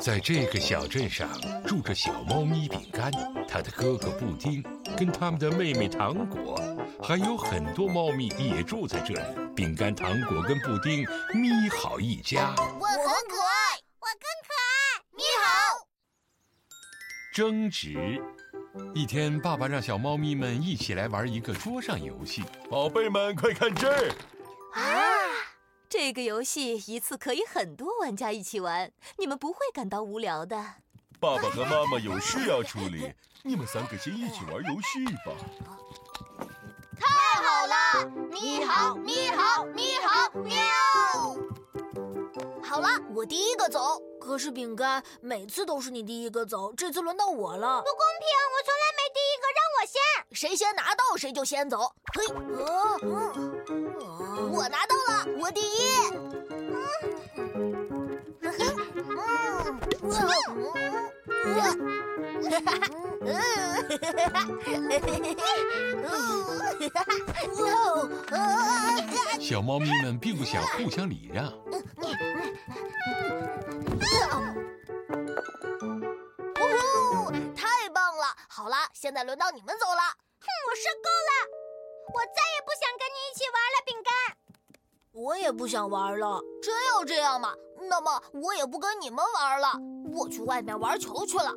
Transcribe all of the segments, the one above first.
在这个小镇上住着小猫咪饼干，它的哥哥布丁，跟他们的妹妹糖果，还有很多猫咪也住在这里。饼干、糖果跟布丁，咪好一家。我很可爱，我更可爱，咪好。争执。一天，爸爸让小猫咪们一起来玩一个桌上游戏。宝贝们，快看这儿！啊！这个游戏一次可以很多玩家一起玩，你们不会感到无聊的。爸爸和妈妈有事要处理，你们三个先一起玩游戏吧。太好了！咪好，咪好，咪好，喵！好了，我第一个走。可是饼干每次都是你第一个走，这次轮到我了。不公平，我从来没第一个，让我先。谁先拿到谁就先走。嘿，呃，嗯，我拿到了，我第一。嗯，嗯，哈哈，嗯，哈哈，哈哈，小猫咪们并不想互相礼让。太棒了好了，现在轮到你们走了。哼，我受够了，我再也不想跟你一起玩了，饼干。我也不想玩了。真要这样吗？那么我也不跟你们玩了，我去外面玩球去了。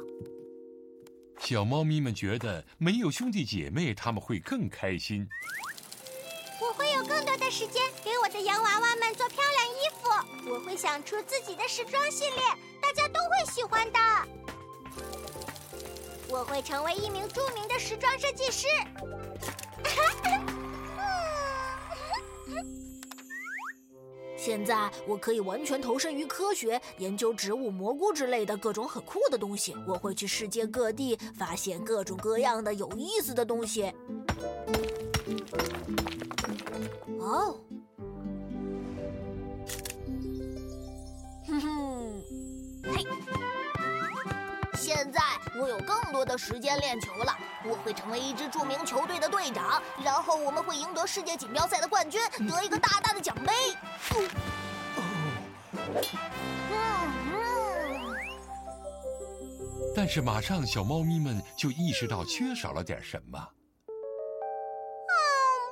小猫咪们觉得没有兄弟姐妹，他们会更开心。我会有更多的时间给我的洋娃娃们做漂亮衣服。我会想出自己的时装系列，大家都会喜欢的。我会成为一名著名的时装设计师。现在我可以完全投身于科学，研究植物、蘑菇之类的各种很酷的东西。我会去世界各地，发现各种各样的有意思的东西。哦。现在我有更多的时间练球了，我会成为一支著名球队的队长，然后我们会赢得世界锦标赛的冠军，得一个大大的奖杯。但是马上小猫咪们就意识到缺少了点什么。嗯，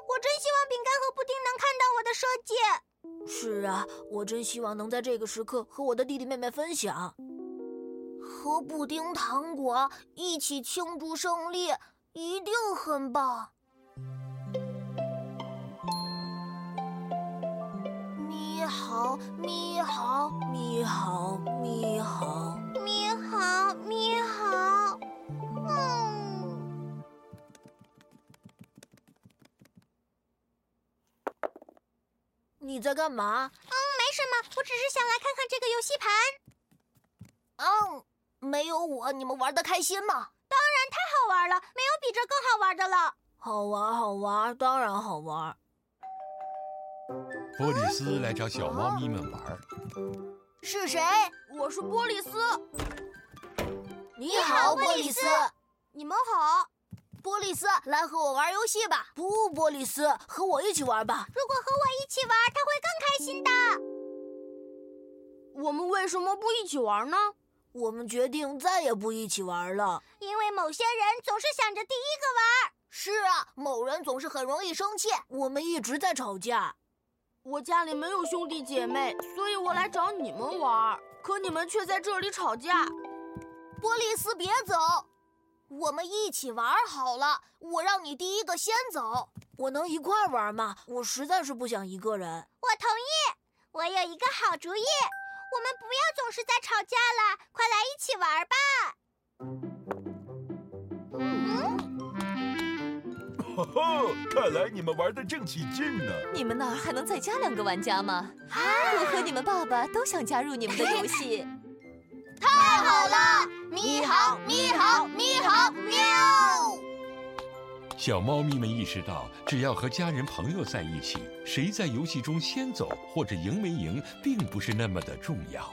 我真希望饼干和布丁能看到我的设计。是啊，我真希望能在这个时刻和我的弟弟妹妹分享。和布丁糖果一起庆祝胜利，一定很棒。咪好，咪好，咪好，咪好，咪好，咪好。嗯，你在干嘛？嗯，没什么，我只是想来看看这个游戏盘。嗯。没有我，你们玩的开心吗？当然太好玩了，没有比这更好玩的了。好玩，好玩，当然好玩。波里斯来找小猫咪们玩。是谁？我是波里斯。你好，波里斯。你们好，波利斯，来和我玩游戏吧。不，波利斯，和我一起玩吧。如果和我一起玩，他会更开心的。我们为什么不一起玩呢？我们决定再也不一起玩了，因为某些人总是想着第一个玩。是啊，某人总是很容易生气。我们一直在吵架。我家里没有兄弟姐妹，所以我来找你们玩。可你们却在这里吵架。波利斯，别走，我们一起玩好了。我让你第一个先走。我能一块玩吗？我实在是不想一个人。我同意。我有一个好主意。我们不要总是在吵架了，快来一起玩吧！嗯，哈哈，看来你们玩的正起劲呢。你们那儿还能再加两个玩家吗？我和你们爸爸都想加入你们的游戏。太好了！咪好，咪好，咪好，喵！小猫咪们意识到，只要和家人朋友在一起，谁在游戏中先走或者赢没赢，并不是那么的重要。